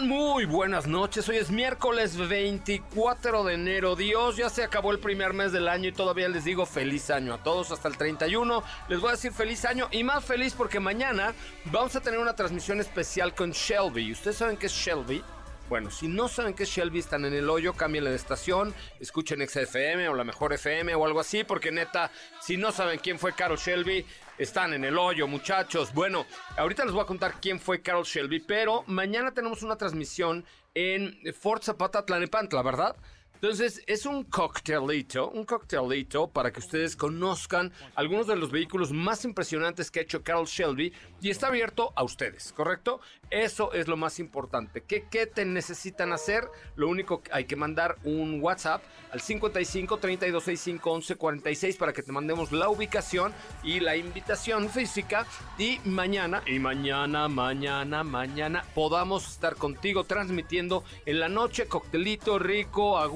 Muy buenas noches. Hoy es miércoles 24 de enero. Dios, ya se acabó el primer mes del año y todavía les digo feliz año a todos hasta el 31. Les voy a decir feliz año y más feliz porque mañana vamos a tener una transmisión especial con Shelby. ¿Ustedes saben qué es Shelby? Bueno, si no saben qué es Shelby, están en el hoyo, cámbienle de estación, escuchen XFM o la mejor FM o algo así, porque neta, si no saben quién fue Carol Shelby, están en el hoyo, muchachos. Bueno, ahorita les voy a contar quién fue Carol Shelby, pero mañana tenemos una transmisión en Fort Zapata Tlanepantla, ¿verdad? Entonces, es un coctelito, un coctelito para que ustedes conozcan algunos de los vehículos más impresionantes que ha hecho Carol Shelby y está abierto a ustedes, ¿correcto? Eso es lo más importante. ¿Qué, qué te necesitan hacer? Lo único que hay que mandar un WhatsApp al 55 3265 1146 para que te mandemos la ubicación y la invitación física y mañana, y mañana, mañana, mañana podamos estar contigo transmitiendo en la noche coctelito rico, a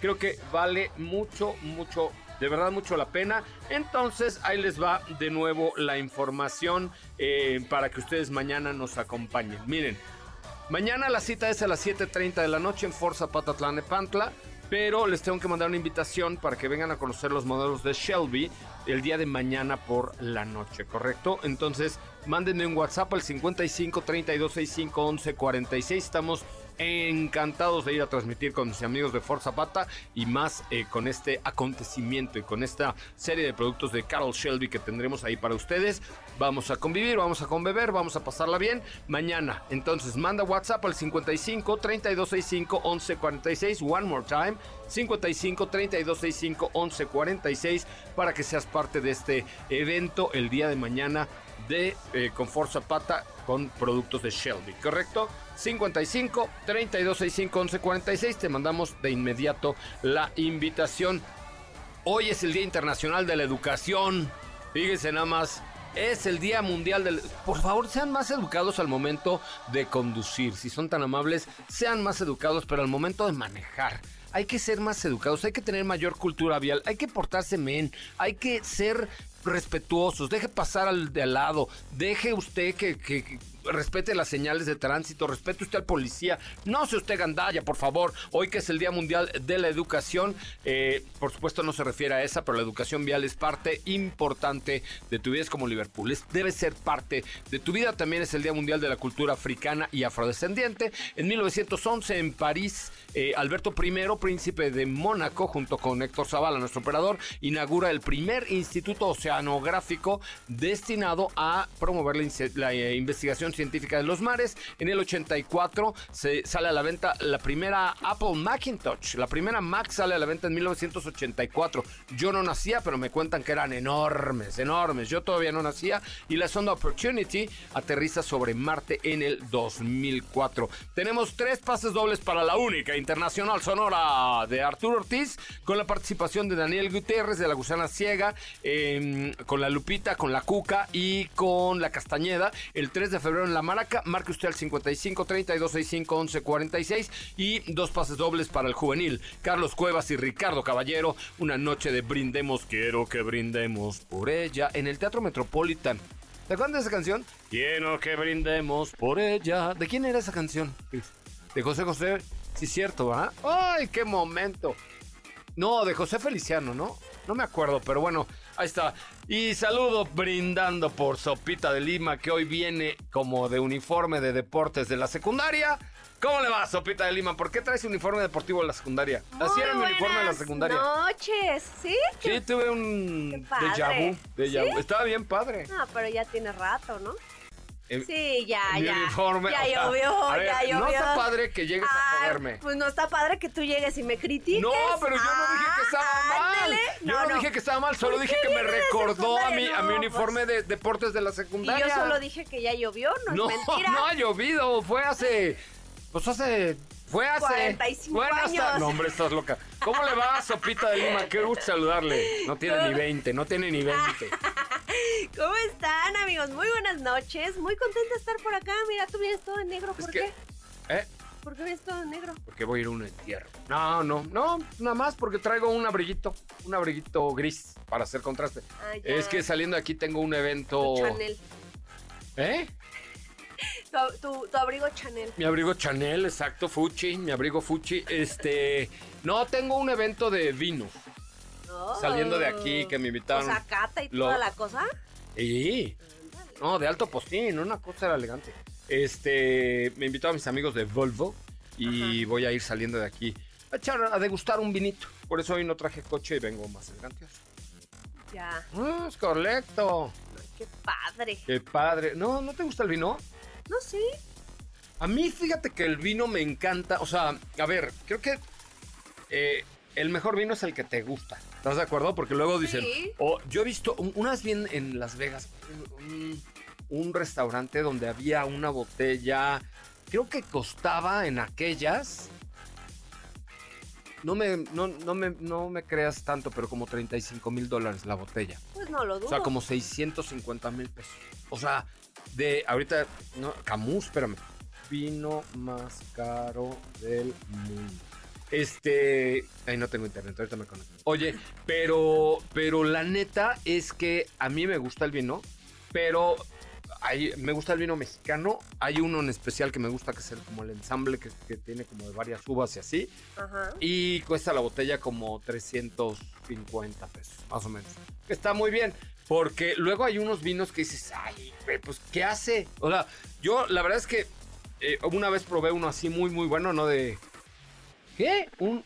Creo que vale mucho, mucho, de verdad mucho la pena. Entonces ahí les va de nuevo la información eh, para que ustedes mañana nos acompañen. Miren, mañana la cita es a las 7.30 de la noche en Forza Patatlán de Pantla pero les tengo que mandar una invitación para que vengan a conocer los modelos de Shelby el día de mañana por la noche, ¿correcto? Entonces, mándenme un WhatsApp al 55 32 65 11 46. Estamos encantados de ir a transmitir con mis amigos de Forza Pata y más eh, con este acontecimiento y con esta serie de productos de Carol Shelby que tendremos ahí para ustedes. Vamos a convivir, vamos a conbeber, vamos a pasarla bien mañana. Entonces manda WhatsApp al 55 3265 1146. One more time. 55 3265 1146 para que seas parte de este evento el día de mañana de eh, Confort Zapata con productos de Shelby, ¿correcto? 55 3265 1146 te mandamos de inmediato la invitación. Hoy es el Día Internacional de la Educación. Fíjense nada más, es el Día Mundial del... Por favor, sean más educados al momento de conducir. Si son tan amables, sean más educados, pero al momento de manejar hay que ser más educados, hay que tener mayor cultura vial, hay que portarse men, hay que ser respetuosos, deje pasar al de al lado, deje usted que, que, respete las señales de tránsito, respete usted al policía, no se usted gandalla, por favor. Hoy que es el Día Mundial de la Educación, eh, por supuesto no se refiere a esa, pero la educación vial es parte importante de tu vida, es como Liverpool, debe ser parte de tu vida. También es el Día Mundial de la Cultura Africana y Afrodescendiente. En 1911 en París, eh, Alberto I, príncipe de Mónaco, junto con Héctor Zavala, nuestro operador, inaugura el primer instituto oceanográfico destinado a promover la, la eh, investigación Científica de los Mares. En el 84 se sale a la venta la primera Apple Macintosh. La primera Mac sale a la venta en 1984. Yo no nacía, pero me cuentan que eran enormes, enormes. Yo todavía no nacía. Y la sonda Opportunity aterriza sobre Marte en el 2004. Tenemos tres pases dobles para la única internacional sonora de Arturo Ortiz, con la participación de Daniel Gutiérrez de la Gusana Ciega, em, con la Lupita, con la Cuca y con la Castañeda. El 3 de febrero en la Maraca. Marque usted al 55 32 65 11 46 y dos pases dobles para el juvenil. Carlos Cuevas y Ricardo Caballero. Una noche de brindemos, quiero que brindemos por ella en el Teatro Metropolitan. ¿Te acuerdas de esa canción? Quiero que brindemos por ella. ¿De quién era esa canción? De José José. Sí, cierto, ¿verdad? ¡Ay, qué momento! No, de José Feliciano, ¿no? No me acuerdo, pero bueno, ahí está. Y saludo brindando por Sopita de Lima, que hoy viene como de uniforme de deportes de la secundaria. ¿Cómo le va, Sopita de Lima? ¿Por qué traes uniforme deportivo de la secundaria? Así era mi uniforme de la secundaria. noches, ¿sí? Sí, tuve un Qué déjà vu. padre. déjà vu. ¿Sí? Estaba bien padre. No, pero ya tiene rato, ¿no? Eh, Sí, ya, mi ya. uniforme. Ya sea, llovió, ya llovió. No está padre que llegues a Ay, joderme. Pues no está padre que tú llegues y me critiques. No, pero yo no dije que estaba Ah, mal. Yo no, dije que estaba mal, solo ¿Por dije que me recordó a mi, a mi uniforme de deportes de la Y secundaria. yo solo dije que ya llovió, no, no, es mentira. no ha llovido, fue hace. Pues hace. Fue hace. 45 bueno, hasta- años. No, hombre, estás loca. ¿Cómo le va, Sopita de Lima? Qué gusto saludarle. No tiene ni 20, no tiene ni 20. ¿Cómo están, amigos? Muy buenas noches. Muy contenta de estar por acá. Mira, tú vienes todo en negro. Es ¿Por que- qué? ¿Eh? ¿Por qué vienes todo en negro? Porque voy a ir a un entierro. No, no, no, nada más porque traigo un abriguito, un abriguito gris para hacer contraste. Ah. Es que saliendo de aquí tengo un evento. Tu Chanel. ¿Eh? Tu, tu- tu abrigo Chanel. Mi abrigo Chanel, exacto, Fuchi, mi abrigo Fuchi. Este, no, tengo un evento de vino. Oh. Saliendo de aquí, que me invitaron. O sea, cata y Lo- toda la cosa. Y no, de alto postín, una cosa era elegante. Este, me invitó a mis amigos de Volvo y voy a ir saliendo de aquí a echar a degustar un vinito. Por eso hoy no traje coche y vengo más elegante. Ya. Ah, es correcto. Qué padre. Qué padre. No, ¿no te gusta el vino? No sé. A mí, fíjate que el vino me encanta. O sea, a ver, creo que eh, el mejor vino es el que te gusta. ¿Estás de acuerdo? Porque luego dicen, Sí. o yo he visto un- unas bien en Las Vegas, un, un restaurante donde había una botella, creo que costaba en aquellas. No me, no, no me, no me creas tanto, pero como 35 mil dólares la botella. Pues no lo dudo. O sea, como 650 mil pesos. O sea, de ahorita, no, Camus, espérame. Vino más caro del mundo. Este, ay, no tengo internet, ahorita me conecto. Oye, pero, pero la neta es que a mí me gusta el vino, pero hay- me gusta el vino mexicano. Hay uno en especial que me gusta, que es el, como el ensamble, que, que tiene como de varias uvas y así. Ajá. Y cuesta la botella como 350 pesos, más o menos. Está muy bien, porque luego hay unos vinos que dices, ay, pues, ¿qué hace? O sea, yo la verdad es que eh, una vez probé uno así muy, muy bueno, ¿no? De... ¿Qué? Un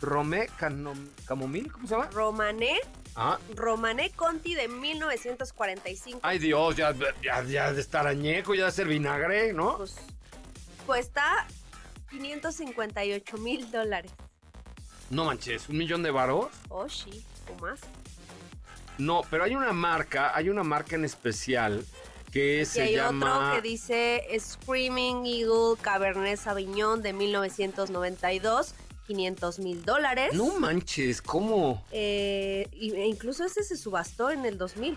Romé Canom- Camomil, ¿cómo se llama? Romané, Ah, Romané Conti de 1945. ay Dios, ya, ya, ya de estar añejo, ya de ser vinagre, ¿no? Pues cuesta 558 mil dólares. No manches, un millón de varos. Oh, sí, o más. No, pero hay una marca, hay una marca en especial que Y se hay llama... otro que dice Screaming Eagle Cabernet Sauvignon de 1992, 500 mil dólares. No manches, ¿cómo? Eh, e incluso ese se subastó en el 2000.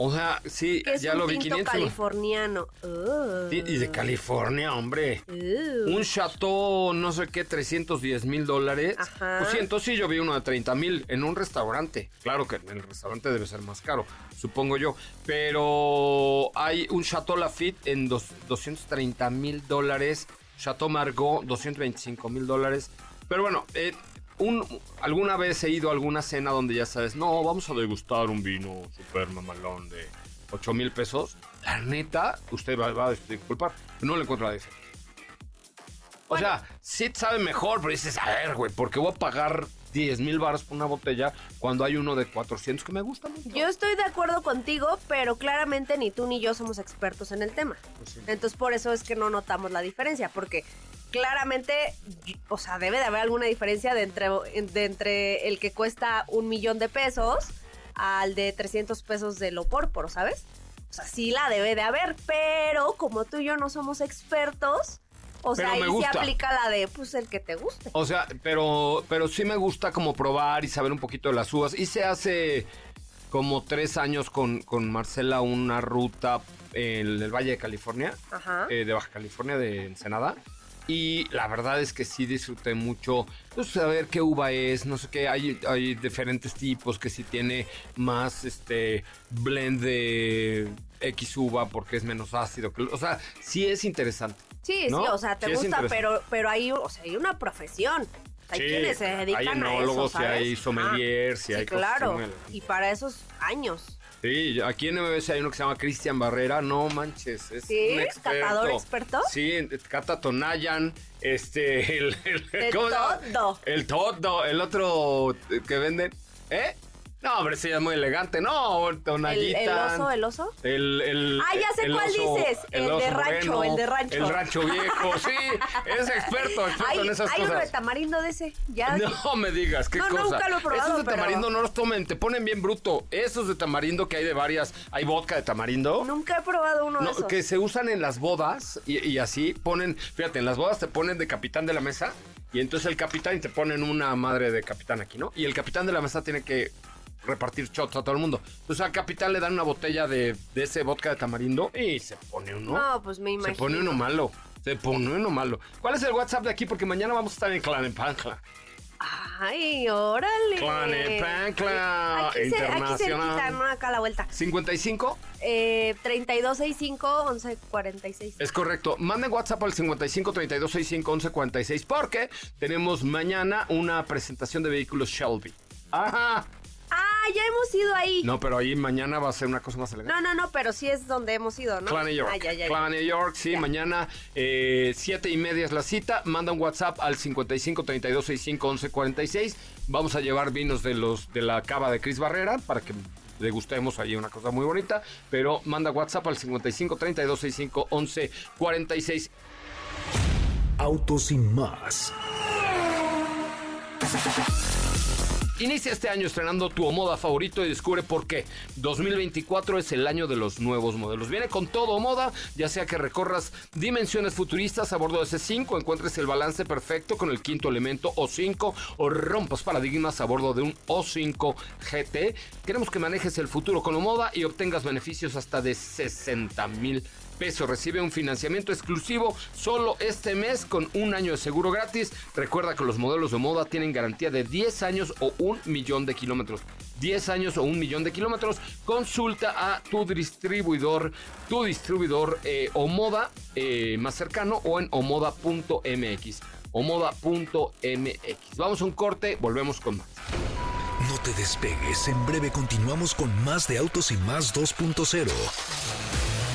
O sea, sí, Que es ya un lo vi, tinto 500. californiano. Sí, Y de California, hombre. Uh. Un chateau, no sé qué, 310 mil dólares. Ajá. Pues sí, entonces sí, yo vi uno de 30 mil en un restaurante. Claro que en el restaurante debe ser más caro, supongo yo. Pero hay un Chateau Lafitte en dos- 230 mil dólares. Chateau Margaux, 225 mil dólares. Pero bueno, eh, un, alguna vez he ido a alguna cena donde ya sabes, no, vamos a degustar un vino super mamalón de 8 mil pesos. La neta, usted va, va a disculpar, no le encuentro la diferencia. O sea, sí sabe mejor, pero dices, a ver, güey, ¿por qué voy a pagar 10 mil baros por una botella cuando hay uno de 400 que me gusta mucho. Yo estoy de acuerdo contigo, pero claramente ni tú ni yo somos expertos en el tema. Pues sí. Entonces por eso es que no notamos la diferencia, porque claramente, o sea, debe de haber alguna diferencia de entre, de entre el que cuesta un millón de pesos al de 300 pesos de lo pórporo, ¿sabes? O sea, sí la debe de haber, pero como tú y yo no somos expertos, o sea, Pero ahí se gusta. aplica la de, pues, el que te guste. O sea, pero, pero sí me gusta como probar y saber un poquito de las uvas. Hice hace como tres años con, con Marcela una ruta en el Valle de California, Ajá. eh, de Baja California, de Ensenada. Y la verdad es que sí disfruté mucho pues, saber qué uva es, no sé qué, hay, hay diferentes tipos que si tiene más este blend de X uva porque es menos ácido. que- O sea, sí es interesante. Sí, ¿no? sí, o sea, te Sí gusta, pero, pero hay, o sea, hay una profesión. Hay Sí, quienes se dedican hay a eso, ¿sabes? hay sommeliers, y Ajá. hay cosas claro. elegantes. Y para esos años. Sí, aquí en MBS hay uno que se llama Cristian Barrera, no manches, es ¿Sí? un experto. ¿Catador experto? Sí, Cata Tonayan, este, el, el, De ¿cómo se llama? todo. El todo, el otro que venden, ¿eh? No, hombre, sí, es muy elegante, no, El, Tonayitan. el oso, el oso. El, el- Ah, ya sé el cuál oso- dices, el de rancho, el de rancho. El rancho viejo, sí, es experto, experto Hay, en esas hay uno de cosas. tamarindo de ese. Ya. No me digas, qué No, cosa. nunca lo he probado, Esos de pero- tamarindo no los tomen, te ponen bien bruto. Esos de tamarindo que hay de varias, hay vodka de tamarindo. Nunca he probado uno de No, esos. que se usan en las bodas y, y así ponen, fíjate, en las bodas te ponen de capitán de la mesa y entonces el capitán y te ponen una madre de capitán aquí, ¿no? Y el capitán de la mesa tiene que repartir shots a todo el mundo. Entonces al capitán le dan una botella de, de ese vodka de tamarindo y se pone uno. No, pues me imagino. se pone uno malo. Se pone uno malo. ¿Cuál es el WhatsApp de aquí? Porque mañana vamos a estar en Clanepancla. Ay, órale. Clanepancla Aquí, se, aquí Internacional. no acá a la vuelta. 55 Eh, 3265 1146. Es correcto. Manden WhatsApp al 55 32 65 11 46 porque tenemos mañana una presentación de vehículos Shelby. Ajá. Ah, ya hemos ido ahí. No, pero ahí mañana va a ser una cosa más elegante. No, no, no, pero sí es donde hemos ido, ¿no? Clan New York. Ah, ya, ya, ya. York, sí, Ya. mañana eh, siete y media es la cita. Manda un WhatsApp al 55 32 65 11 46. Vamos a llevar vinos de los de la cava de Cris Barrera para que degustemos ahí una cosa muy bonita. Pero manda WhatsApp al 55 32 65 11 46. Autos sin más. Inicia este año estrenando tu moda favorito y descubre por qué. 2024 es el año de los nuevos modelos. Viene con todo moda, ya sea que recorras dimensiones futuristas a bordo de C5, encuentres el balance perfecto con el quinto elemento O5 o rompas paradigmas a bordo de un O5 GT. Queremos que manejes el futuro con la moda y obtengas beneficios hasta de 60 mil pesos. Recibe un financiamiento exclusivo solo este mes con un año de seguro gratis. Recuerda que los modelos de moda tienen garantía de 10 años o un millón de kilómetros. 10 años o un millón de kilómetros. Consulta a tu distribuidor, tu distribuidor eh, o moda eh, más cercano o en omoda.mx. Omoda.mx. Vamos a un corte, volvemos con más. No te despegues, en breve continuamos con más de Autos y más 2.0.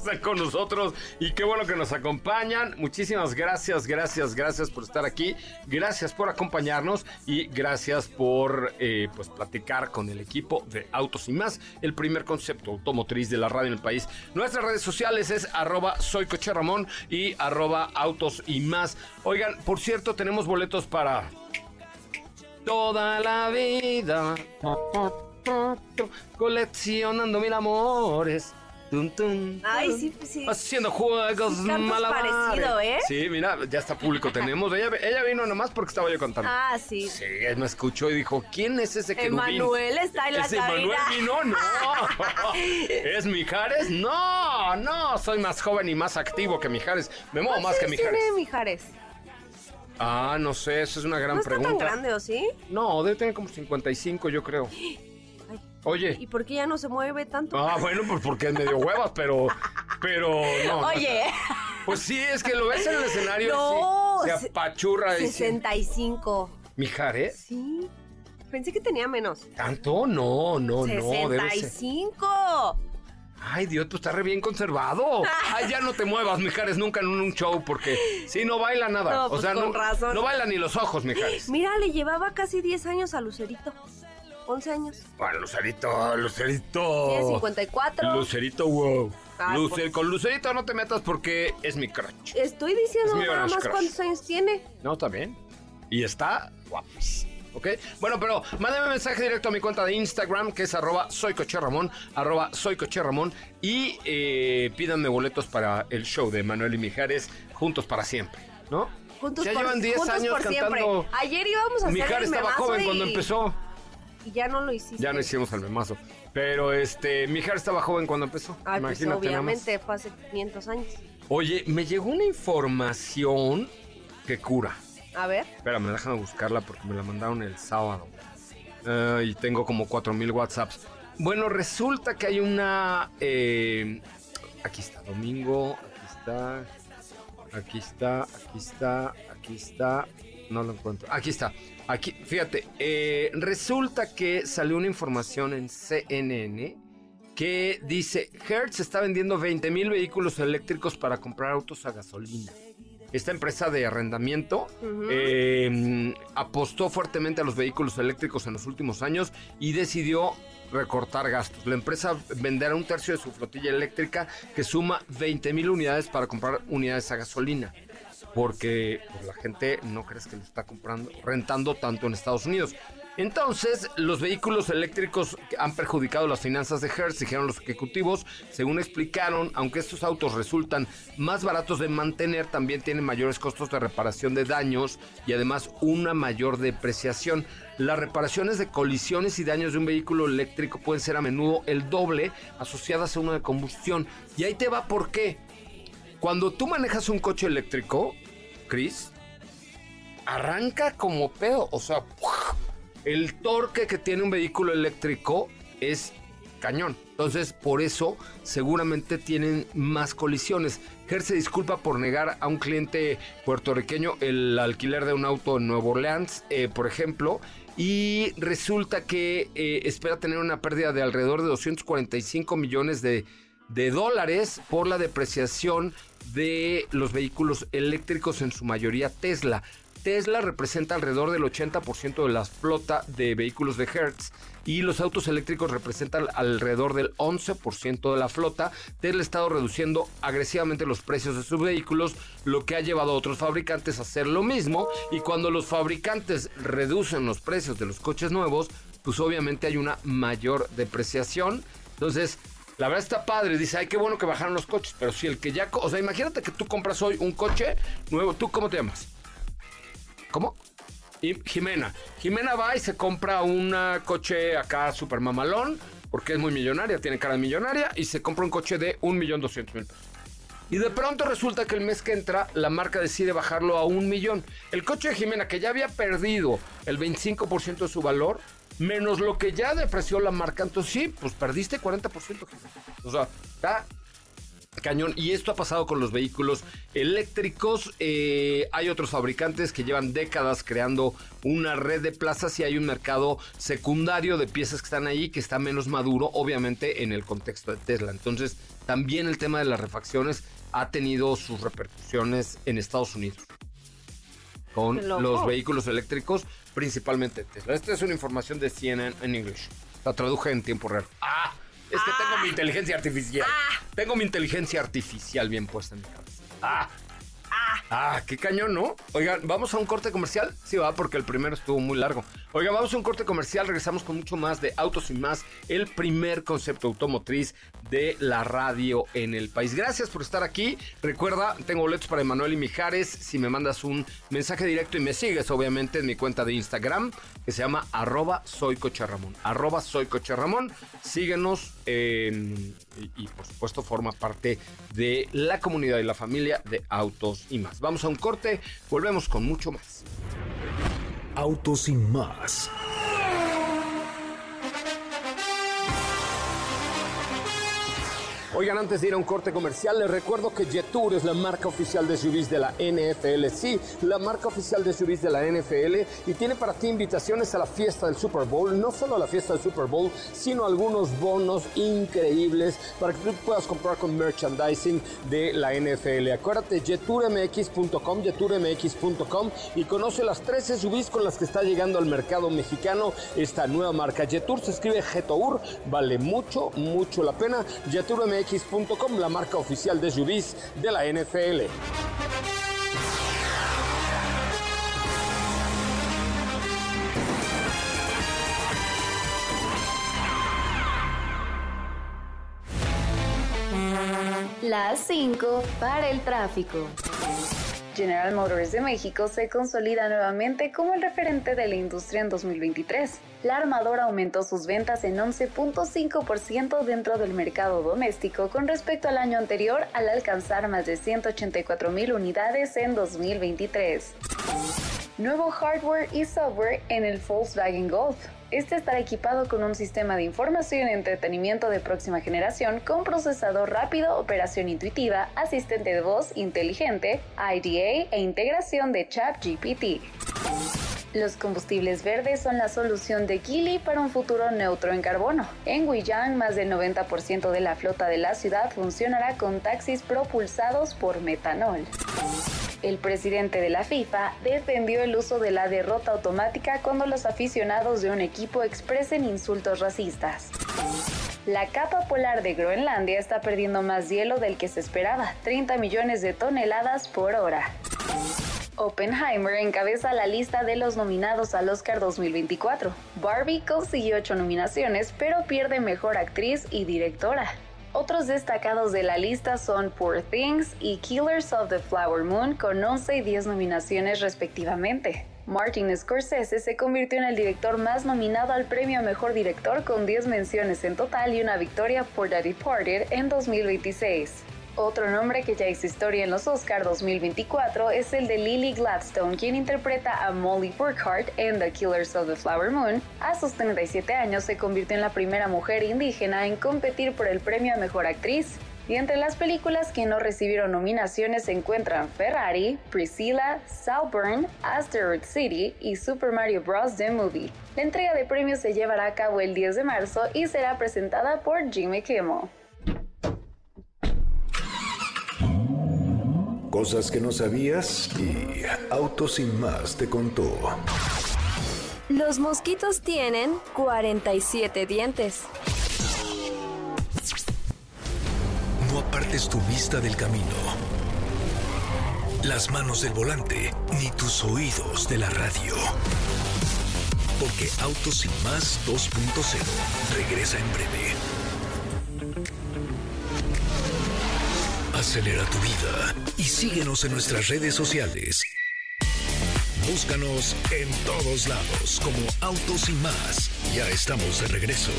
están con nosotros y qué bueno que nos acompañan. Muchísimas gracias, gracias, gracias por estar aquí. Gracias por acompañarnos y gracias por eh, pues platicar con el equipo de Autos y más, el primer concepto automotriz de la radio en el país. Nuestras redes sociales es arroba soy Coche Ramón y arroba autos y más. Oigan, por cierto, tenemos boletos para toda la vida. Coleccionando mil amores. Ay, sí, pues sí. Haciendo juegos Sí malabares. parecido, ¿eh? Sí, mira, ya está público tenemos. Ella, ella vino nomás porque estaba yo contando. Ah, sí. Sí, él me escuchó y dijo, ¿quién es ese querubín? Emanuel está en la ¿Ese Emanuel vino? No. ¿Es Mijares? No, no. Soy más joven y más activo que Mijares. Me muevo más que ¿Cuántos años Mijares. tiene Mijares? Ah, no sé, esa es una gran ¿No está pregunta. tan grande o sí? No, debe tener como 55, yo creo. Oye. ¿Y por qué ya no se mueve tanto? Ah, bueno, pues porque es medio huevas, pero. Pero no. Oye. pues sí, es que lo ves en el escenario no, y se apachurra. 65. ¿Mijares? Sí. Pensé que tenía menos. ¿Tanto? No, no, no. 65. Ay, Dios, tú estás re bien conservado. Ay, ya no te muevas, Mijares, nunca en un show, porque si no baila nada. No, o pues sea, con no, razón. no baila ni los ojos, Mijares. Mira, le llevaba casi 10 años a Lucerito. 11 años. Bueno, Lucerito, Lucerito. Tiene 54. Lucerito, wow. Lucer- pues. Con Lucerito no te metas porque es mi crutch. Estoy diciendo Es nada más Crush. cuántos años tiene. No, está bien. Y está guapísimo. ¿Ok? Bueno, pero mándame un mensaje directo a mi cuenta de Instagram, que es arroba soycocherramón, arroba soycocherramón, y eh, pídanme boletos para el show de Manuel y Mijares, juntos para siempre, ¿no? Juntos ya por, llevan 10 juntos años por cantando. siempre. Ayer íbamos a hacer Mijares el estaba joven y- cuando empezó. Y ya no lo hiciste. Ya no hicimos el memazo. Pero este, Mijares estaba joven cuando empezó. Ay, pues Imagínate más. obviamente fue hace 500 años. Oye, me llegó una información que cura. A ver. Espérame, déjame buscarla porque me la mandaron el sábado. Ah, y tengo como 4000 WhatsApps. Bueno, resulta que hay una. eh, aquí está, domingo. Aquí está. Aquí está. Aquí está. Aquí está. No lo encuentro. Aquí está. Aquí, fíjate. eh, resulta que salió una información en CNN que dice: Hertz está vendiendo 20 mil vehículos eléctricos para comprar autos a gasolina. Esta empresa de arrendamiento eh, apostó fuertemente a los vehículos eléctricos en los últimos años y decidió recortar gastos. La empresa venderá un tercio de su flotilla eléctrica que suma 20 mil unidades para comprar unidades a gasolina. Porque pues, la gente no crees que lo está comprando, rentando tanto en Estados Unidos. Entonces, los vehículos eléctricos han perjudicado las finanzas de Hertz, dijeron los ejecutivos. Según explicaron, aunque estos autos resultan más baratos de mantener, también tienen mayores costos de reparación de daños y además una mayor depreciación. Las reparaciones de colisiones y daños de un vehículo eléctrico pueden ser a menudo el doble asociadas a una de combustión. Y ahí te va por qué. Cuando tú manejas un coche eléctrico, Chris, arranca como pedo. O sea, el torque que tiene un vehículo eléctrico es cañón. Entonces, por eso seguramente tienen más colisiones. Hertz se disculpa por negar a un cliente puertorriqueño el alquiler de un auto en Nueva Orleans, eh, por ejemplo, y resulta que eh, espera tener una pérdida de alrededor de 245 millones de, de dólares por la depreciación de los vehículos eléctricos, en su mayoría Tesla. Tesla representa alrededor del 80% de la flota de vehículos de Hertz y los autos eléctricos representan alrededor del 11% de la flota. Tesla ha estado reduciendo agresivamente los precios de sus vehículos, lo que ha llevado a otros fabricantes a hacer lo mismo. Y cuando los fabricantes reducen los precios de los coches nuevos, pues obviamente hay una mayor depreciación. Entonces, la verdad está padre, dice, ay, qué bueno que bajaron los coches, pero si el que ya, o sea, imagínate que tú compras hoy un coche nuevo, ¿tú cómo te llamas? ¿Cómo? Y Jimena. Jimena va y se compra un coche acá super mamalón, porque es muy millonaria, tiene cara de millonaria, y se compra un coche de 1.200.000 pesos. Y de pronto resulta que el mes que entra la marca decide bajarlo a un millón. El coche de Jimena, que ya había perdido el 25% de su valor, menos lo que ya depreció la marca, entonces sí, pues perdiste 40%. Jimena. O sea, está cañón. Y esto ha pasado con los vehículos eléctricos. Eh, hay otros fabricantes que llevan décadas creando una red de plazas y hay un mercado secundario de piezas que están ahí que está menos maduro, obviamente, en el contexto de Tesla. Entonces, también el tema de las refacciones ha tenido sus repercusiones en Estados Unidos. Con loco. los vehículos eléctricos, principalmente Tesla. Esta es una información de CNN en inglés. La traduje en tiempo real. ¡Ah! Es que tengo mi inteligencia artificial. Tengo mi inteligencia artificial bien puesta en mi cabeza. ¡Ah! Ah, qué cañón, ¿no? Oigan, ¿vamos a un corte comercial? Sí, va, porque el primero estuvo muy largo. Oigan, vamos a un corte comercial, regresamos con mucho más de Autos y Más, el primer concepto automotriz de la radio en el país. Gracias por estar aquí. Recuerda, tengo boletos para Emanuel y Mijares. Si me mandas un mensaje directo y me sigues, obviamente, en mi cuenta de Instagram, que se llama arroba soycocharramón. Arroba soycocharramón. Síguenos y, y, por supuesto forma parte de la comunidad y la familia de Autos y Más. Vamos a un corte, volvemos con mucho más. Autos sin más. Oigan, antes de ir a un corte comercial, les recuerdo que Jetour es la marca oficial de SUVs de la NFL. Sí, la marca oficial de SUVs de la NFL y tiene para ti invitaciones a la fiesta del Super Bowl. No solo a la fiesta del Super Bowl, sino algunos bonos increíbles para que tú puedas comprar con merchandising de la NFL. Acuérdate, jetourmx.com, jetourmx.com y conoce las 13 SUVs con las que está llegando al mercado mexicano esta nueva marca. Jetour se escribe Jetour, vale mucho, mucho la pena. JetourMX.com, la marca oficial de SUVs de la NFL. Las 5 para el tráfico. General Motors de México se consolida nuevamente como el referente de la industria en 2023. La armadora aumentó sus ventas en 11.5% dentro del mercado doméstico con respecto al año anterior al alcanzar más de 184 mil unidades en 2023. Nuevo hardware y software en el Volkswagen Golf. Este estará equipado con un sistema de información y entretenimiento de próxima generación con procesador rápido, operación intuitiva, asistente de voz inteligente, IDA e integración de ChatGPT. Los combustibles verdes son la solución de Geely para un futuro neutro en carbono. En Guiyang, más del 90% de la flota de la ciudad funcionará con taxis propulsados por metanol. El presidente de la FIFA defendió el uso de la derrota automática cuando los aficionados de un equipo expresen insultos racistas. La capa polar de Groenlandia está perdiendo más hielo del que se esperaba, 30 millones de toneladas por hora. Oppenheimer encabeza la lista de los nominados al Oscar 2024. Barbie consiguió 8 nominaciones, pero pierde mejor actriz y directora. Otros destacados de la lista son Poor Things y Killers of the Flower Moon con 11 y 10 nominaciones respectivamente. Martin Scorsese se convirtió en el director más nominado al premio a Mejor Director con 10 menciones en total y una victoria por The Departed en 2026. Otro nombre que ya hizo historia en los Oscar 2024 es el de Lily Gladstone, quien interpreta a Molly Burkhart en The Killers of the Flower Moon. A sus 37 años se convirtió en la primera mujer indígena en competir por el premio a Mejor Actriz. Y entre las películas que no recibieron nominaciones se encuentran Ferrari, Priscilla, Salburn, Asteroid City y Super Mario Bros. The Movie. La entrega de premios se llevará a cabo el 10 de marzo y será presentada por Jimmy Kimmel. Cosas que no sabías y Auto Sin Más te contó. Los mosquitos tienen 47 dientes. No apartes tu vista del camino, las manos del volante, ni tus oídos de la radio. Porque Auto Sin Más 2.0 regresa en breve. Acelera tu vida y síguenos en nuestras redes sociales. Búscanos en todos lados como Autos y más. Ya estamos de regreso.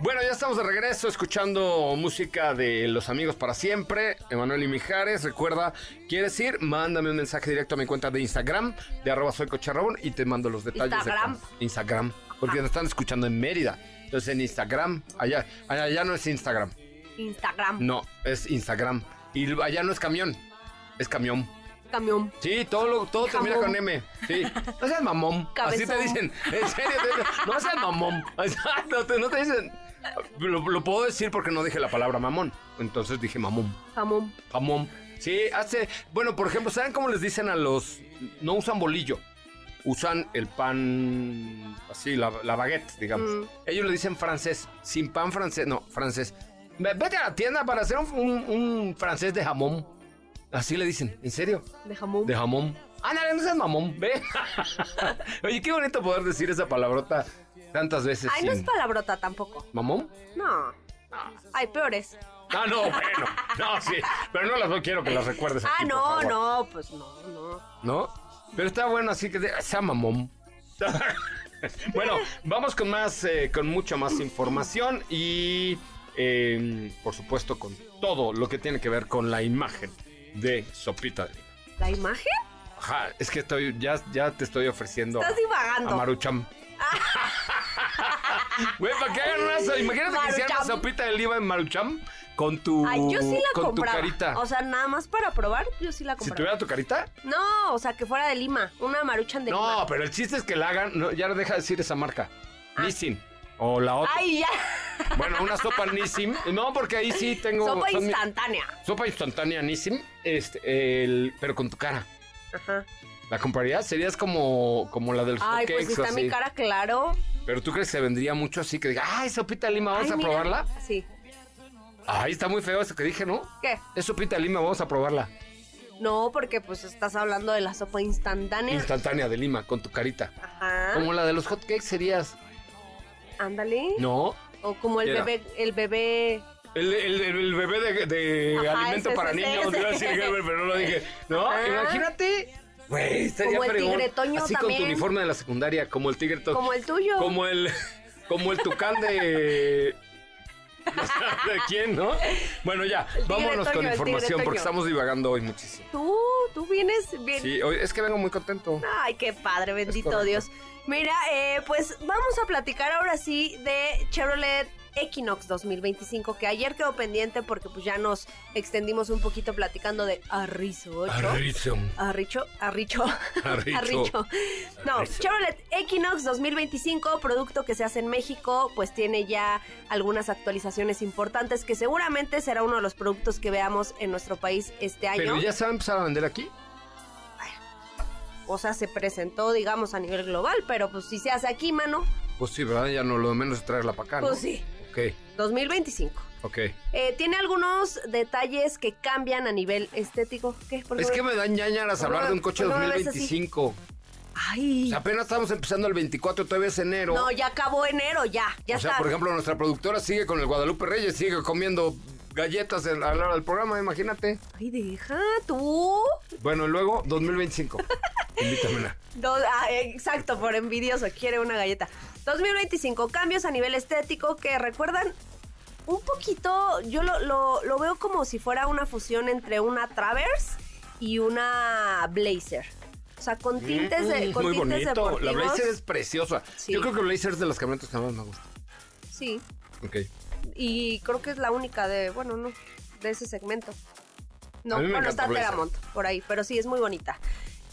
Bueno, ya estamos de regreso escuchando música de Los Amigos para Siempre, Emanuel y Mijares. Recuerda, ¿quieres ir? Mándame un mensaje directo a mi cuenta de Instagram, de arroba soy y te mando los detalles. Instagram. De Instagram, porque nos están escuchando en Mérida. Entonces en Instagram, allá, allá no es Instagram. Instagram. No, es Instagram. Y allá no es camión, es camión. Camión. Sí, todo, lo, todo termina con M. Sí. No seas mamón. Así te dicen. En serio, no seas mamón. No te, no te dicen. Lo, puedo decir porque no dije la palabra mamón. Entonces dije mamón. Mamón. Mamón. Sí, hace. Bueno, por ejemplo, ¿saben cómo les dicen a los. No usan bolillo. Usan el pan. Así, la, baguette, digamos. Mm. Ellos le dicen francés. Sin pan francés. No, francés. Vete a la tienda para hacer un, francés de jamón. Así le dicen, ¿en serio? De jamón. De jamón. Ándale, no seas mamón, ve. Oye, qué bonito poder decir esa palabrota tantas veces. Ay, no es palabrota tampoco. ¿Mamón? No. Hay peores. Ah, no, bueno. No, sí. Pero no las quiero que las recuerdes. Ah, no, no, pues no, no. ¿No? Pero está bueno, así que sea mamón. bueno, vamos con más, eh, con mucha más información y Em, por supuesto, con todo lo que tiene que ver con la imagen de Sopita de Lima. ¿La imagen? Ajá, es que estoy, ya, ya te estoy ofreciendo Estás divagando. a Marucham. Güey, ¿para qué so- Imagínate que hicieran sopita de lima en Marucham con tu, Ay, yo sí la con tu carita. O sea, nada más para probar, yo sí la si compraba. tuviera tu carita. No, o sea, que fuera de Lima. Una maruchan de No, Lima. pero el chiste es que la hagan. No, ya deja de decir esa marca. Nissin. O la otra. Ay, ya. Bueno, una sopa Nissin. No, porque ahí sí tengo. Sopa son mi- instantánea. sopa instantánea Nissin. Este, el, pero con tu cara. Ajá. ¿La comprarías? Serías como, como la del Ay, pues si hotcakes o está mi así. cara claro. Pero tú crees que se vendría mucho así que diga, ay, sopita de lima, vamos Ay, a mira. probarla. Sí. Ay, está muy feo eso que dije, ¿no? ¿Qué? Es sopita de lima, vamos a probarla. No, porque pues estás hablando de la sopa instantánea. Instantánea de lima, con tu carita. Ajá. Como la de los hotcakes serías. Ándale. No. O como el bebé, el bebé. El, el- el bebé de, de Ajá, alimento ese, para ese, niños, ese. iba a decir Gerber, pero no lo dije. No, Ajá. imagínate. Güey, estaría Como el fregón. tigre Toño Así con tu uniforme de la secundaria, como el tigre Toño. Como el tuyo. Como el, como el tucán de... ¿De quién, no? Bueno, ya, vámonos Toño, con información porque estamos divagando hoy muchísimo. Tú, tú vienes bien. Sí, hoy- es que vengo muy contento. Ay, qué padre, bendito. Dios. Mira, eh, pues vamos a platicar ahora sí de Chevrolet Equinox 2025, que ayer quedó pendiente porque pues ya nos extendimos un poquito platicando de Arrizo 8. Arrizo. Arricho, Arricho, Arricho. Arricho. No, Arrizo. Chevrolet Equinox 2025, producto que se hace en México, pues tiene ya algunas actualizaciones importantes que seguramente será uno de los productos que veamos en nuestro país este año. Pero ya se va a empezar a vender aquí. O sea, se presentó, digamos, a nivel global, pero pues si se hace aquí, mano, Pues sí, ¿verdad? Ya no lo de menos es traerla para acá, ¿no? pues sí, Ok, 2025. ok. Eh, tiene algunos detalles que cambian a nivel estético. ¿Qué? ¿Por Es que me dan ñañaras ¿Por hablar de un coche por qué me ves así? 2025. O Ay, sea, apenas estamos empezando el 24, todavía es enero. no, ya acabó enero, ya, ya o sea, está. por ejemplo, nuestra productora sigue con el Guadalupe Reyes, sigue comiendo galletas en- a la hora del programa, imagínate. Ay, deja, tú. Bueno, luego 2025. Invítame una. Do- ah, exacto, por envidioso, quiere una galleta. 2025, cambios a nivel estético que recuerdan un poquito, yo lo, lo- lo veo como si fuera una fusión entre una Traverse y una Blazer. O sea, con tintes, de, Mm, con muy tintes bonito. La. Blazer es preciosa. Sí. Yo creo que Blazer es de las camionetas que más me gusta. Sí, Ok. y creo que es la única de, bueno, no, de ese segmento. No, bueno, está. Teramont por ahí, pero sí, es muy bonita.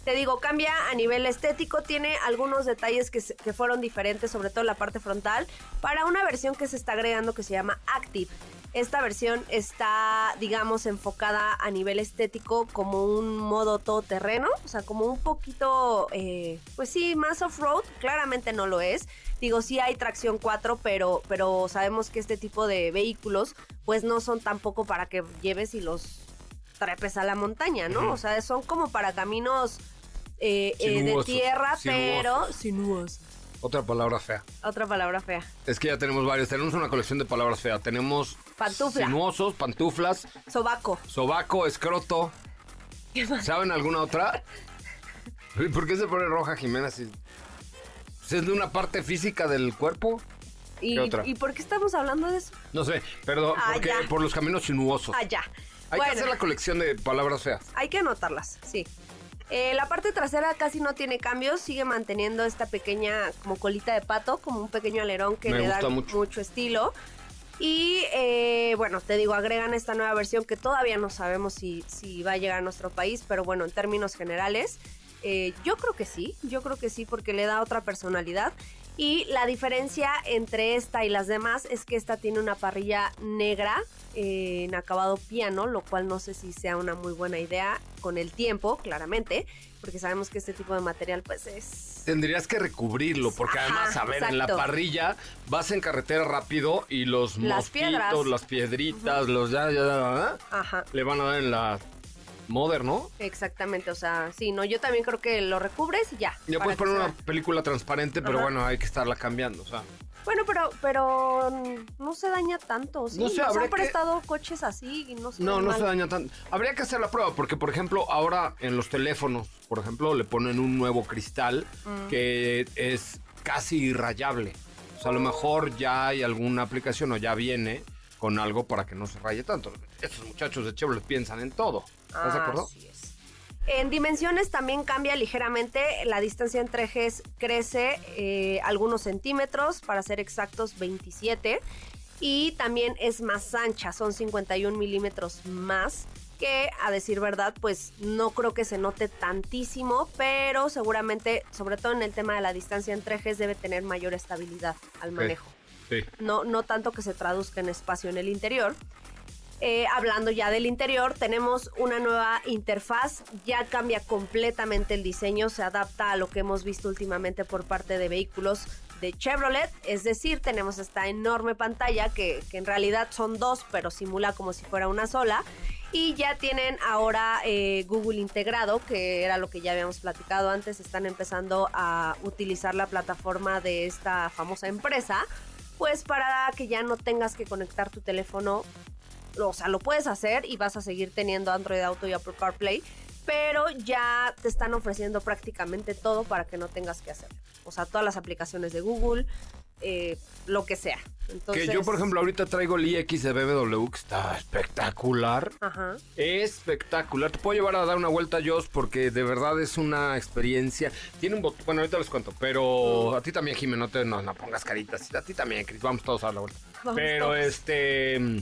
Te digo, cambia a nivel estético, tiene algunos detalles que, se- que fueron diferentes, sobre todo la parte frontal, para una versión que se está agregando que se llama Active. Esta versión está, digamos, enfocada a nivel estético como un modo todoterreno, o sea, como un poquito, eh, pues sí, más off-road, claramente no lo es. Digo, sí hay tracción 4, pero, pero sabemos que este tipo de vehículos, pues no son tampoco para que lleves y los trepes a la montaña, ¿no? O sea, son como para caminos eh, eh, de tierra, pero sinuosos. Otra palabra fea. Otra palabra fea. Es que ya tenemos varios. Tenemos una colección de palabras feas. Tenemos Pantufla. sinuosos, pantuflas, Sobaco. sobaco, escroto. ¿Qué más? ¿Saben alguna otra? ¿Y ¿Por qué se pone roja Jimena? Si... pues ¿Es de una parte física del cuerpo? ¿Y, ¿Qué otra? ¿Y por qué estamos hablando de eso? No sé, perdón, Ah, porque por los caminos sinuosos. Ah, ya. Hay que hacer la colección de palabras feas. Hay que anotarlas, sí. Eh, la parte trasera casi no tiene cambios, sigue manteniendo esta pequeña como colita de pato, como un pequeño alerón que Me le da gusta mucho. estilo. Y eh, bueno, te digo, agregan esta nueva versión que todavía no sabemos si, si va a llegar a nuestro país, pero bueno, en términos generales, eh, yo creo que sí, yo creo que sí, porque le da otra personalidad. Y la diferencia entre esta y las demás es que esta tiene una parrilla negra eh, en acabado piano, lo cual no sé si sea una muy buena idea con el tiempo, claramente, porque sabemos que este tipo de material pues es... Tendrías que recubrirlo, porque Ajá, además, a ver, en la parrilla vas en carretera rápido y los Las mosquitos, piedras. las piedritas, los ya, ya, ya, ya, Ajá. le van a dar en la Mother, ¿no? Exactamente, o sea, sí, no, yo también creo que lo recubres y ya. Ya puedes poner sea- una película transparente, pero Ajá. bueno, hay que estarla cambiando, o sea. Bueno, pero, pero no se daña tanto, ¿sí? No sé, Nos han que- prestado coches así y no se No, no mal. se daña tanto. Habría que hacer la prueba, porque por ejemplo, ahora en los teléfonos, por ejemplo, le ponen un nuevo cristal Mm. que es casi irrayable. O sea, a lo mejor ya hay alguna aplicación o ya viene con algo para que no se raye tanto. Estos muchachos de Chevrolet piensan en todo. ¿Estás de acuerdo? Así es. En dimensiones también cambia ligeramente. La distancia entre ejes crece eh, algunos centímetros, para ser exactos 27. Y también es más ancha, son 51 milímetros más que a decir verdad, pues no creo que se note tantísimo, pero seguramente, sobre todo en el tema de la distancia entre ejes, debe tener mayor estabilidad al manejo. Sí. No, no tanto que se traduzca en espacio en el interior. Eh, hablando ya del interior, tenemos una nueva interfaz, ya cambia completamente el diseño, se adapta a lo que hemos visto últimamente por parte de vehículos de Chevrolet, es decir, tenemos esta enorme pantalla que, en realidad son dos, pero simula como si fuera una sola. Y ya tienen ahora eh, Google integrado, que era lo que ya habíamos platicado antes, están empezando a utilizar la plataforma de esta famosa empresa, pues para que ya no tengas que conectar tu teléfono o sea, lo puedes hacer y vas a seguir teniendo Android Auto y Apple CarPlay, pero ya te están ofreciendo prácticamente todo para que no tengas que hacerlo. O sea, todas las aplicaciones de Google, eh, lo que sea. Entonces, Que yo, por ejemplo, ahorita traigo el iX de BMW, que está espectacular. Ajá. Espectacular. Te puedo llevar a dar una vuelta, Joss, porque de verdad es una experiencia. Tiene un botón. Bueno, ahorita les cuento, pero a ti también, Jimé, no te no, no pongas caritas. A ti también, Cris. Vamos todos a dar la vuelta. Vamos pero todos. este.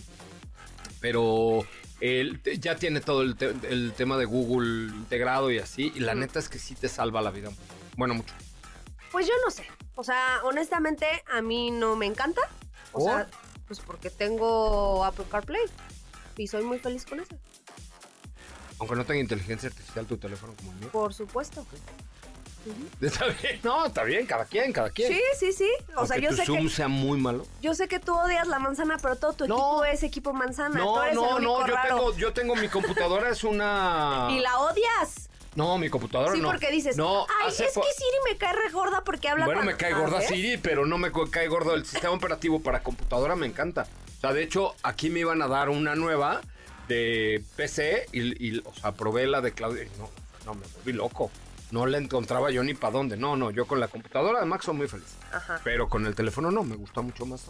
Pero. él ya tiene todo el, te- el tema de Google integrado y así. Y la neta es que sí te salva la vida. Bueno, mucho. Pues yo no sé. O sea, honestamente, a mí no me encanta. O ¿Por? sea, pues porque tengo Apple CarPlay. Y soy muy feliz con eso. Aunque no tenga inteligencia artificial tu teléfono como el mío. Por supuesto. Está bien. No, está bien. Cada quien, cada quien. Sí, sí, sí. O sea, yo tu sé Zoom que sea muy malo. yo sé que tú odias la manzana, pero todo tu No. equipo es equipo manzana. tú No, eres no, el único no, yo raro. tengo, yo tengo mi computadora, es una... Y la odias. No, mi computadora Sí, no. porque dices, no, ay, es que Siri me cae re gorda porque habla Bueno, me cae gorda. Siri, pero no me cae gordo el sistema operativo para computadora, me encanta. O sea, de hecho, aquí me iban a dar una nueva de PC y, y, o sea, probé la de Claudia y no, no, me volví loco. No la encontraba yo ni para dónde. No, no, yo con la computadora de Mac soy muy feliz. Ajá, Pero con el teléfono no, me gusta mucho más.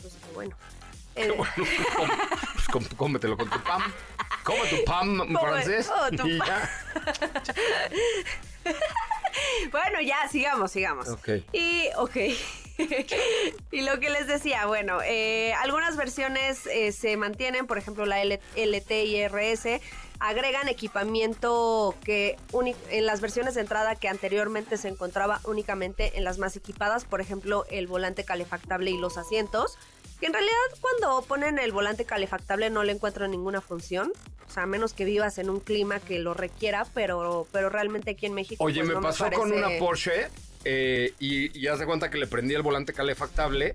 pues bueno. Qué Eh, bueno. Com- pues com- cómetelo con tu pam. Come tu pam francés. oh, tu y pam. ya. bueno, ya, sigamos, sigamos. Ok. Y, ok. y lo que les decía, bueno, eh, algunas versiones eh, se mantienen, por ejemplo, la L- LT y RS agregan equipamiento que en las versiones de entrada que anteriormente se encontraba únicamente en las más equipadas, por ejemplo, el volante calefactable y los asientos, que en realidad cuando ponen el volante calefactable no le encuentran ninguna función, o sea, a menos que vivas en un clima que lo requiera, pero, pero realmente aquí en México... Oye, pues, me no pasó con parece- una Porsche eh, y, y haz de cuenta que le prendí el volante calefactable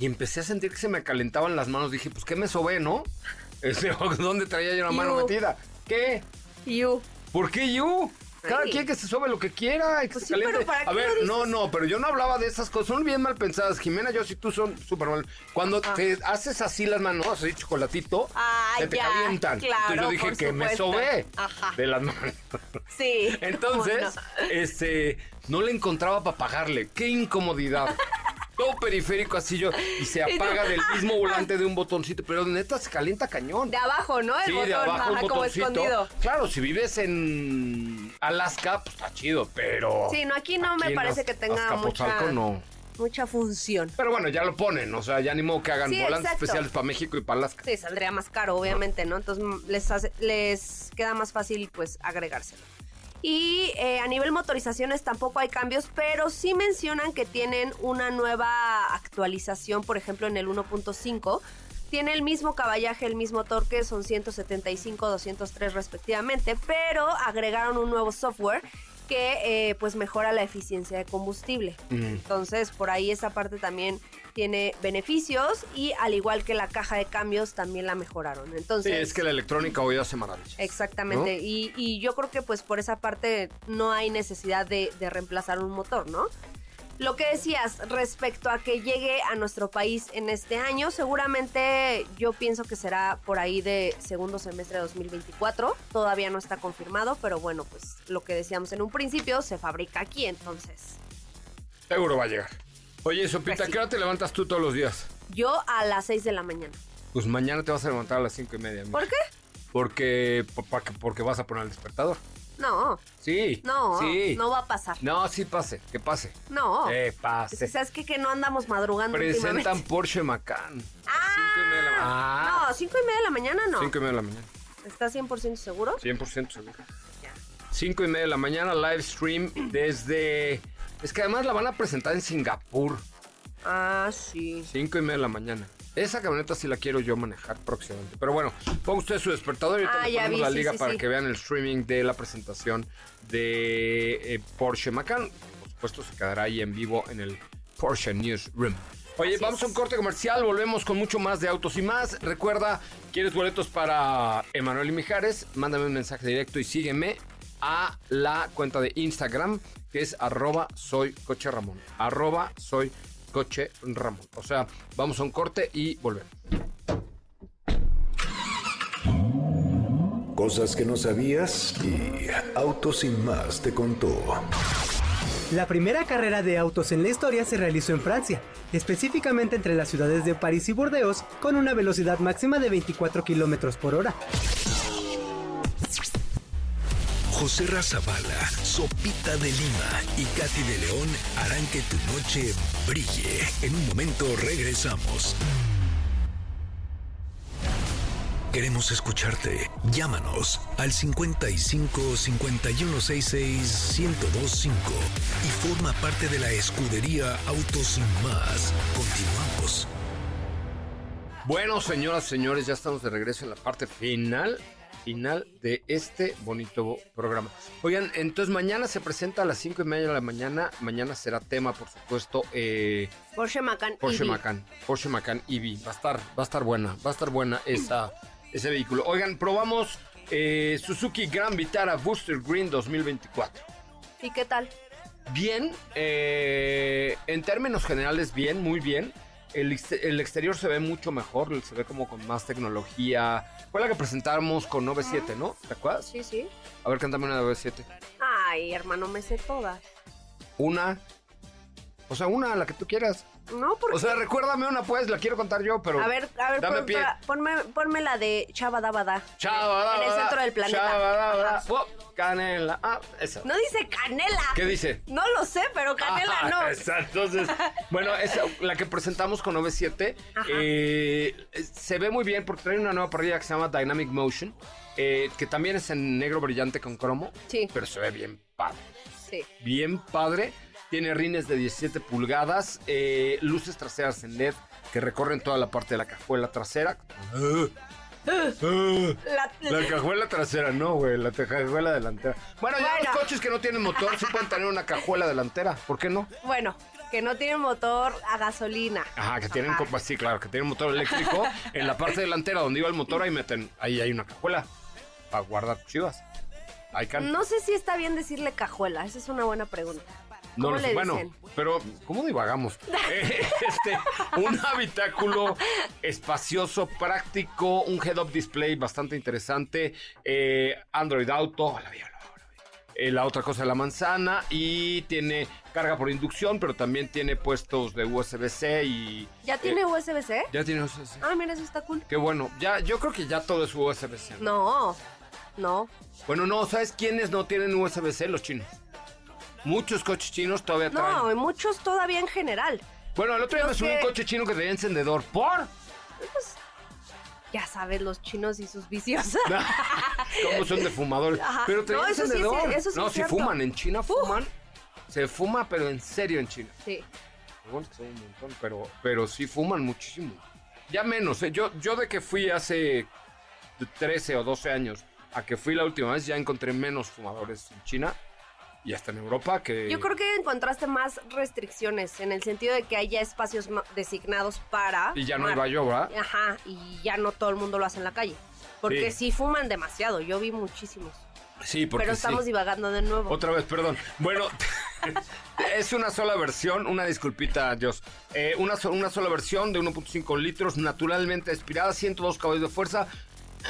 y empecé a sentir que se me calentaban las manos. Dije, pues, ¿qué me sobé, no? Este, ¿Dónde traía yo la mano metida? ¿Qué? You. ¿Por qué you? Cada Sí. quien que se sobe lo que quiera que Pues se sí, pero ¿para a ver, no, no, pero yo no hablaba de esas cosas. Son bien mal pensadas. Jimena, yo y tú son súper mal. Cuando Ah. te haces así las manos, así chocolatito, Ay, se te ya, calientan. claro, Entonces yo dije que me sobé Ajá. de las manos. Sí. Entonces, este, no le encontraba para pagarle. ¡Qué incomodidad! Todo periférico así yo. Y se apaga del mismo volante de un botoncito. Pero neta se calienta cañón. De abajo, ¿no? El Sí, botón, de abajo un ajá, como escondido. Claro, si vives en Alaska, pues está chido, pero. Sí, no, aquí no me parece que tenga mucha, no. mucha función. Pero bueno, ya lo ponen, o sea, ya ni modo que hagan Sí, volantes exacto. especiales para México y para Alaska. Sí, saldría más caro, obviamente, ¿no? Entonces les, hace- les queda más fácil, pues, agregárselo. Y eh, a nivel motorizaciones tampoco hay cambios, pero sí mencionan que tienen una nueva actualización, por ejemplo, en el 1.5. Tiene el mismo caballaje, el mismo torque, son 175, 203 respectivamente, pero agregaron un nuevo software que eh, pues mejora la eficiencia de combustible. Mm. Entonces, por ahí esa parte también tiene beneficios y al igual que la caja de cambios también la mejoraron. Sí, Entonces, es que la electrónica hoy hace maravillas. Exactamente, ¿no? y, y yo creo que pues por esa parte no hay necesidad de, de reemplazar un motor, ¿no? Lo que decías respecto a que llegue a nuestro país en este año, seguramente yo pienso que será por ahí de segundo semestre de 2024. Todavía no está confirmado, pero bueno, pues lo que decíamos en un principio se fabrica aquí, entonces. Seguro va a llegar. Oye, Sopita. ¿qué hora te levantas tú todos los días? Yo a las 6 de la mañana. Pues mañana te vas a levantar a las cinco y media. ¿Por qué? Porque, por- porque, porque vas a poner el despertador. No, Sí. no, Sí. no va a pasar. No, sí pase, que pase. No. Eh, pase. ¿Sabes qué? Que no andamos madrugando Presentan. Porsche Macan. Ah, Cinco y media de la Ah, No, cinco y media de la mañana no. Cinco y media de la mañana. ¿Estás 100% seguro? 100% seguro. Ya. 5 y media de la mañana, live stream desde... Es que además la van a presentar en Singapur. Ah, sí. 5 y media de la mañana. Esa camioneta sí la quiero yo manejar próximamente. Pero bueno, ponga usted su despertador y ahorita Ah, le ya ponemos vi, la sí, liga sí, para sí. que vean el streaming de la presentación de eh, Porsche Macan. Por supuesto, se quedará ahí en vivo en el Porsche Newsroom. Oye, Así vamos a un corte comercial, volvemos con mucho más de autos y más. Recuerda, ¿quieres boletos para Emanuel y Mijares? Mándame un mensaje directo y sígueme a la cuenta de Instagram que es arroba soy coche Ramón. Arroba soy coche Ramón. O sea, vamos a un corte y volvemos. Cosas que no sabías y Autos sin más te contó. La primera carrera de autos en la historia se realizó en Francia, específicamente entre las ciudades de París y Burdeos, con una velocidad máxima de 24 kilómetros por hora. José Razabala, Sopita de Lima y Katy de León harán que tu noche brille. En un momento regresamos. Queremos escucharte. Llámanos al 55 5166 1025 y forma parte de la escudería Autos sin más. Continuamos. Bueno, señoras, señores, ya estamos de regreso en la parte final, final de este bonito programa. Oigan, entonces mañana se presenta a las 5 y media de la mañana. Mañana será tema, por supuesto, eh, Porsche Macan. Porsche. Macan. Porsche Macan EV. Va a estar, va a estar buena, va a estar buena esa, ese vehículo. Oigan, probamos eh, Suzuki Grand Vitara Booster Green 2024. ¿Y qué tal? Bien, eh, en términos generales, bien, muy bien. El, ex- el exterior se ve mucho mejor, se ve como con más tecnología. Fue la que presentamos con 97, ¿no? ¿Te acuerdas? Sí, sí. A ver, cántame una de 97. Ay, hermano, me sé todas. Una. O sea, una, la que tú quieras. No, porque... O sea, recuérdame una, pues, la quiero contar yo, pero. a ver, a ver, dame productora, pie. ponme, ponme la de Chabadabada. Chabadabada, En el centro del planeta. chabadabada, oh, canela. Ah, esa. No dice canela. ¿Qué dice? No lo sé, pero canela Ah, no. Exacto. Entonces, bueno, esa, la que presentamos con 97 Ajá. eh, se ve muy bien porque trae una nueva parrilla que se llama Dynamic Motion, eh, que también es en negro brillante con cromo, Sí, pero se ve bien padre. sí. Bien padre. Tiene rines de 17 pulgadas, eh, luces traseras en LED que recorren toda la parte de la cajuela trasera. La- La cajuela trasera, no, güey, la cajuela delantera. Bueno, ya Bueno. los coches que no tienen motor sí pueden tener una cajuela delantera, ¿por qué no? Bueno, que no tiene motor a gasolina. Ajá, que tienen, Ajá. sí, claro, que tienen motor eléctrico. en la parte delantera donde iba el motor, ahí meten, ahí hay una cajuela para guardar chivas. No sé si está bien decirle cajuela, esa es una buena pregunta. No ¿Cómo lo sé. Bueno, pero ¿cómo divagamos? Eh, este, un habitáculo espacioso, práctico, un head-up display bastante interesante, eh, Android Auto, la. Eh, la otra cosa de la manzana y tiene carga por inducción, pero también tiene puestos de USB-C y ¿Ya tiene eh, USB-C? ya tiene USB-C. Ah, mira, eso está cool. Qué bueno. Ya, yo creo que ya todo es USB-C. No, no. Bueno, no, ¿sabes quiénes no tienen USB-C? Los chinos. Muchos coches chinos todavía traen. No, muchos todavía en general. Bueno, el otro día me subí un coche chino que tenía encendedor. ¿Por? Ya sabes, los chinos y sus vicios. ¿Cómo son de fumadores? Ajá. Pero tenía No, eso sí es encendedor. eso sí no, si cierto. fuman. En China fuman. Se fuma, pero en serio en China. sí. Que son un montón, pero, pero sí fuman muchísimo. Ya menos, ¿eh? Yo, yo de que fui hace 13 o 12 años a que fui la última vez, ya encontré menos fumadores en China y hasta en Europa que... Yo creo que encontraste más restricciones en el sentido de que haya espacios ma- designados para. Y ya no fumar. iba yo, ¿verdad? Ajá, y ya no todo el mundo lo hace en la calle. Porque Sí. sí, fuman demasiado, yo vi muchísimos. Sí, porque Pero sí. estamos divagando de nuevo. Otra vez, perdón. Bueno, es una sola versión, una disculpita, Dios. Eh, una, so- una sola versión de 1.5 litros, naturalmente aspirada, 102 caballos de fuerza.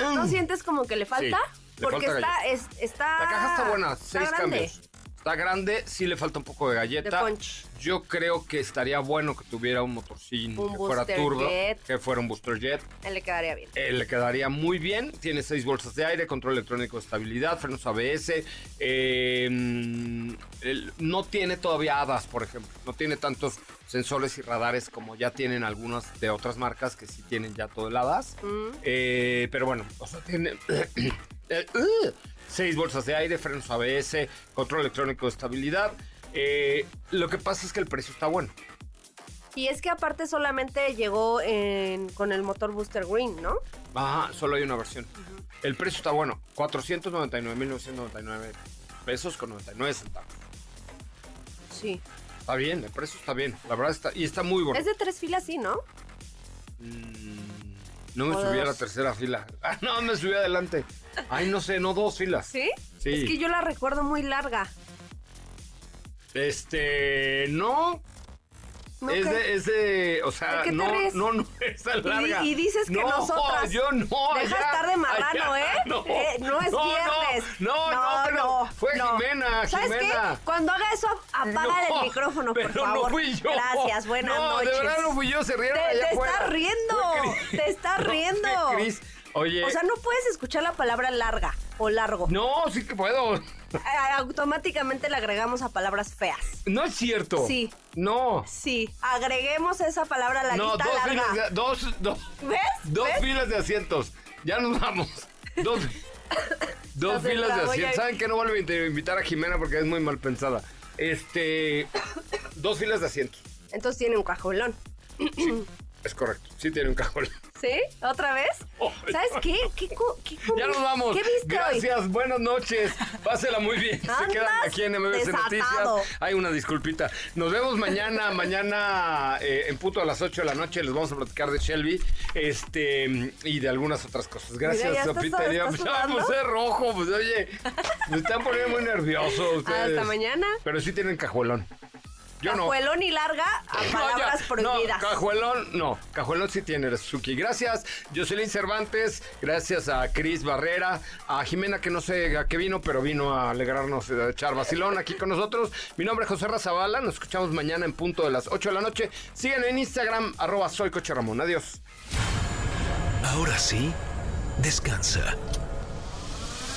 ¿No sientes como que le falta? Sí, le Porque falta está, es- está. La caja está buena, está seis grande. cambios. Está grande, sí le falta un poco de galleta. De punch. Yo creo que estaría bueno que tuviera un motorcín Un que fuera turbo, jet. que fuera un booster jet. Él le quedaría bien. Eh, le quedaría muy bien. Tiene seis bolsas de aire, control electrónico de estabilidad, frenos ABS. eh, mm, no tiene todavía HADAS, por ejemplo. No tiene tantos sensores y radares como ya tienen algunas de otras marcas que sí tienen ya todo el HADAS. Eh, pero bueno, o sea, tiene eh, uh, seis bolsas de aire, frenos ABS, control electrónico de estabilidad. Eh, lo que pasa es que el precio está bueno. Y es que aparte solamente llegó en- con el motor Booster Green, ¿no? Ajá, solo hay una versión. El precio está bueno, 499.999 pesos con 99 centavos. Sí. Está bien, el precio está bien, la verdad está, y está muy bueno. Es de tres filas, sí, ¿no? Mm, no me O subí a la tercera fila. Ah, no, me subí adelante. Ay, no sé, no dos filas. ¿Sí? Sí. Es que yo la recuerdo muy larga. Este, no. ¿No es, de, es de, o sea, ¿De qué te no, no, no es tan larga. y dices que no, nosotras. yo no. Deja allá, estar de marrano, allá, ¿eh? No, Eh, no es viernes. No, no, pero fue no. Jimena, ¿Sabes Jimena. qué? Cuando haga eso, apaga No, el micrófono, por favor. no fui yo. Gracias, buenas no, noches. de verdad no fui yo, se rieron Te, allá te afuera. estás riendo, te estás No, riendo. fue Cris. Oye, O sea, no puedes escuchar la palabra larga o largo. no, sí que puedo. Automáticamente le agregamos a palabras feas. No es cierto. Sí. No. Sí, agreguemos esa palabra a la No, lista dos larga. filas, de, dos, dos, ¿Ves? dos ¿Ves? filas de asientos. Ya nos vamos. Dos, dos filas de asientos. ¿Saben que no vuelvo a invi- invitar a Jimena porque es muy mal pensada? Este. Dos filas de asientos. Entonces tiene un cajolón. Es correcto. Sí tiene un cajón. ¿Sí? ¿Otra vez? Oh, ¿Sabes qué? ¿Qué, qué Ya nos vamos. ¿Qué viste hoy? Gracias, buenas noches. Pásela muy bien. Se quedan aquí en MBS desatado. Noticias. Hay una disculpita. Nos vemos mañana, mañana eh, en punto a las 8 de la noche. Les vamos a platicar de Shelby este y de algunas otras cosas. Gracias, Sopita. Me sudando. puse rojo. Pues oye, me están poniendo muy nervioso ustedes. Hasta mañana. Pero sí tienen cajuelón. Yo no. Cajuelón y larga a No, palabras ya, prohibidas. No, cajuelón, no. Cajuelón sí tiene, Suki. Gracias, Jocelyn Cervantes. Gracias a Cris Barrera. A Jimena, que no sé a qué vino, pero vino a alegrarnos, a echar vacilón aquí con nosotros. Mi nombre es José Razabala. Nos escuchamos mañana en punto de las 8 de la noche. Sigan en Instagram, arroba soy Coche Ramón. Adiós. Ahora sí, descansa.